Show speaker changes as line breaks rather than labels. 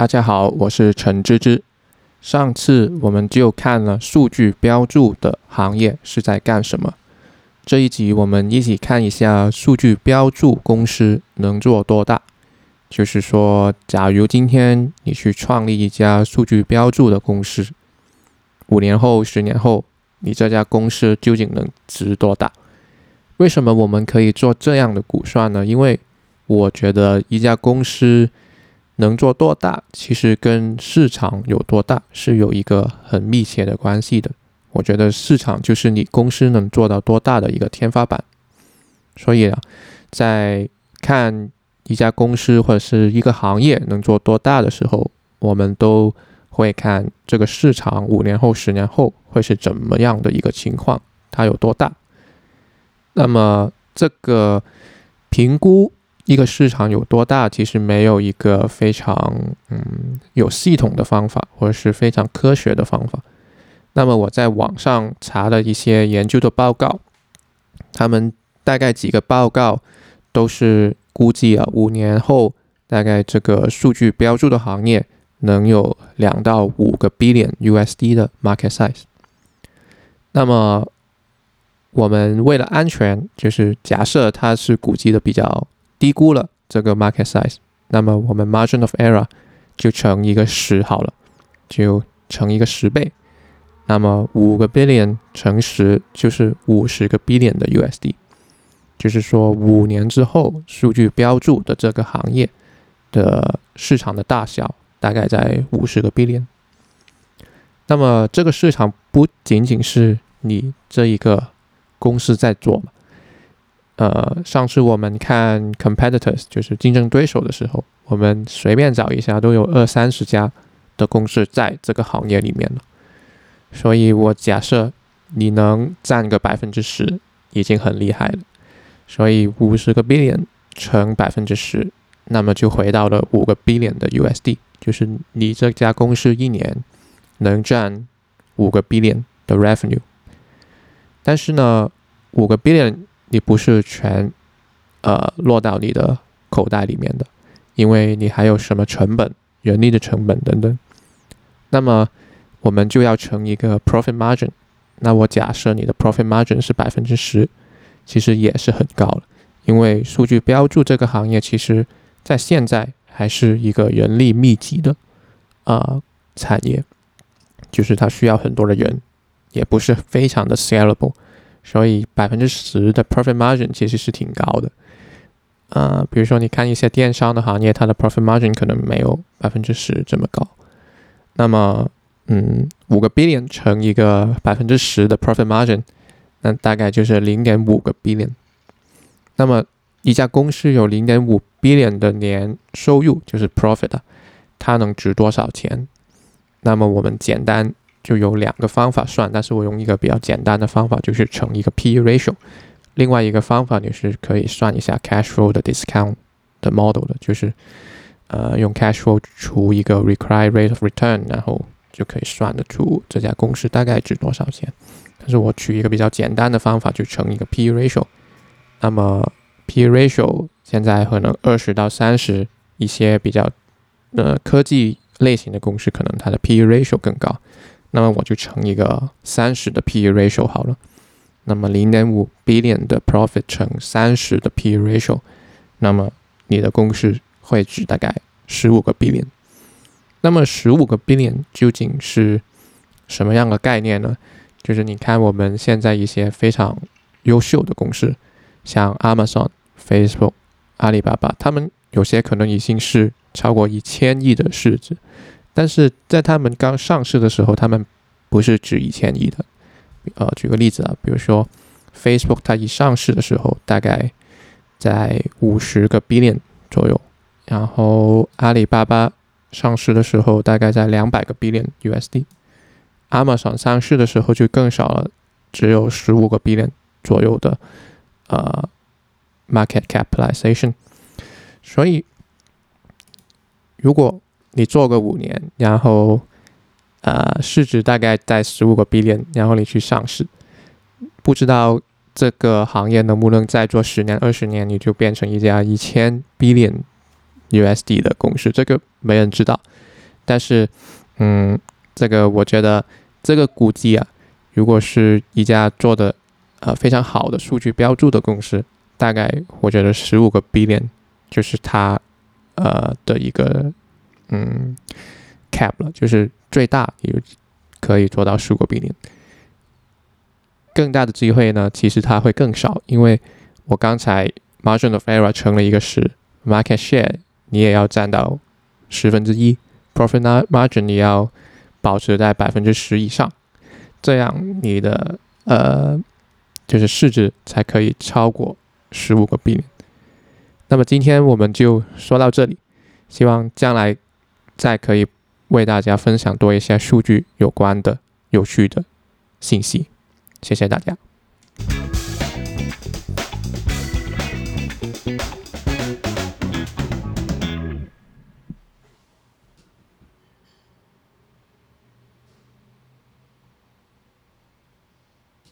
大家好，我是陈芝芝。上次我们就看了数据标注的行业是在干什么。这一集我们一起看一下数据标注公司能做多大。就是说，假如今天你去创立一家数据标注的公司，五年后、十年后，你这家公司究竟能值多大？为什么我们可以做这样的估算呢？因为我觉得一家公司。能做多大，其实跟市场有多大是有一个很密切的关系的。我觉得市场就是你公司能做到多大的一个天花板。所以啊，在看一家公司或者是一个行业能做多大的时候，我们都会看这个市场五年后、十年后会是怎么样的一个情况，它有多大。那么这个评估。一个市场有多大，其实没有一个非常嗯有系统的方法，或者是非常科学的方法。那么我在网上查了一些研究的报告，他们大概几个报告都是估计啊，五年后大概这个数据标注的行业能有两到五个 billion USD 的 market size。那么我们为了安全，就是假设它是估计的比较。低估了这个 market size，那么我们 margin of error 就乘一个十好了，就乘一个十倍。那么五个 billion 乘十就是五十个 billion 的 USD，就是说五年之后数据标注的这个行业的市场的大小大概在五十个 billion。那么这个市场不仅仅是你这一个公司在做嘛？呃，上次我们看 competitors，就是竞争对手的时候，我们随便找一下，都有二三十家的公司在这个行业里面了。所以我假设你能占个百分之十，已经很厉害了。所以五十个 billion 乘百分之十，那么就回到了五个 billion 的 USD，就是你这家公司一年能占五个 billion 的 revenue。但是呢，五个 billion 你不是全，呃，落到你的口袋里面的，因为你还有什么成本、人力的成本等等。那么我们就要乘一个 profit margin。那我假设你的 profit margin 是百分之十，其实也是很高了。因为数据标注这个行业，其实在现在还是一个人力密集的啊产业，就是它需要很多的人，也不是非常的 scalable。所以百分之十的 profit margin 其实是挺高的，呃，比如说你看一些电商的行业，它的 profit margin 可能没有百分之十这么高。那么，嗯，五个 billion 乘一个百分之十的 profit margin，那大概就是零点五个 billion。那么一家公司有零点五 billion 的年收入，就是 profit，它能值多少钱？那么我们简单。就有两个方法算，但是我用一个比较简单的方法，就是乘一个 P/E ratio。另外一个方法你是可以算一下 cash flow 的 discount 的 model 的，就是呃用 cash flow 除一个 required rate of return，然后就可以算得出这家公司大概值多少钱。但是我取一个比较简单的方法，就乘一个 P/E ratio。那么 P/E ratio 现在可能二十到三十，一些比较呃科技类型的公司可能它的 P/E ratio 更高。那么我就乘一个三十的 P/E ratio 好了。那么零点五 billion 的 profit 乘三十的 P/E ratio，那么你的公司会值大概十五个 billion。那么十五个 billion 究竟是什么样的概念呢？就是你看我们现在一些非常优秀的公司，像 Amazon、Facebook、阿里巴巴，他们有些可能已经是超过一千亿的市值。但是在他们刚上市的时候，他们不是值一千亿的。呃，举个例子啊，比如说 Facebook，它一上市的时候大概在五十个 billion 左右，然后阿里巴巴上市的时候大概在两百个 billion USD，Amazon 上市的时候就更少了，只有十五个 billion 左右的呃 market capitalization。所以如果你做个五年，然后，呃，市值大概在十五个 billion，然后你去上市，不知道这个行业能不能再做十年、二十年，你就变成一家一千 billion USD 的公司，这个没人知道。但是，嗯，这个我觉得这个估计啊，如果是一家做的呃非常好的数据标注的公司，大概我觉得十五个 billion 就是它呃的一个嗯 cap 了，就是最大也可以做到十五个 billion。更大的机会呢，其实它会更少，因为我刚才 margin of error 乘了一个十，market share 你也要占到十分之一，profit margin 你要保持在百分之十以上，这样你的呃就是市值才可以超过十五个 billion。那么今天我们就说到这里，希望将来再可以为大家分享多一些数据有关的有趣的信息。谢谢大家。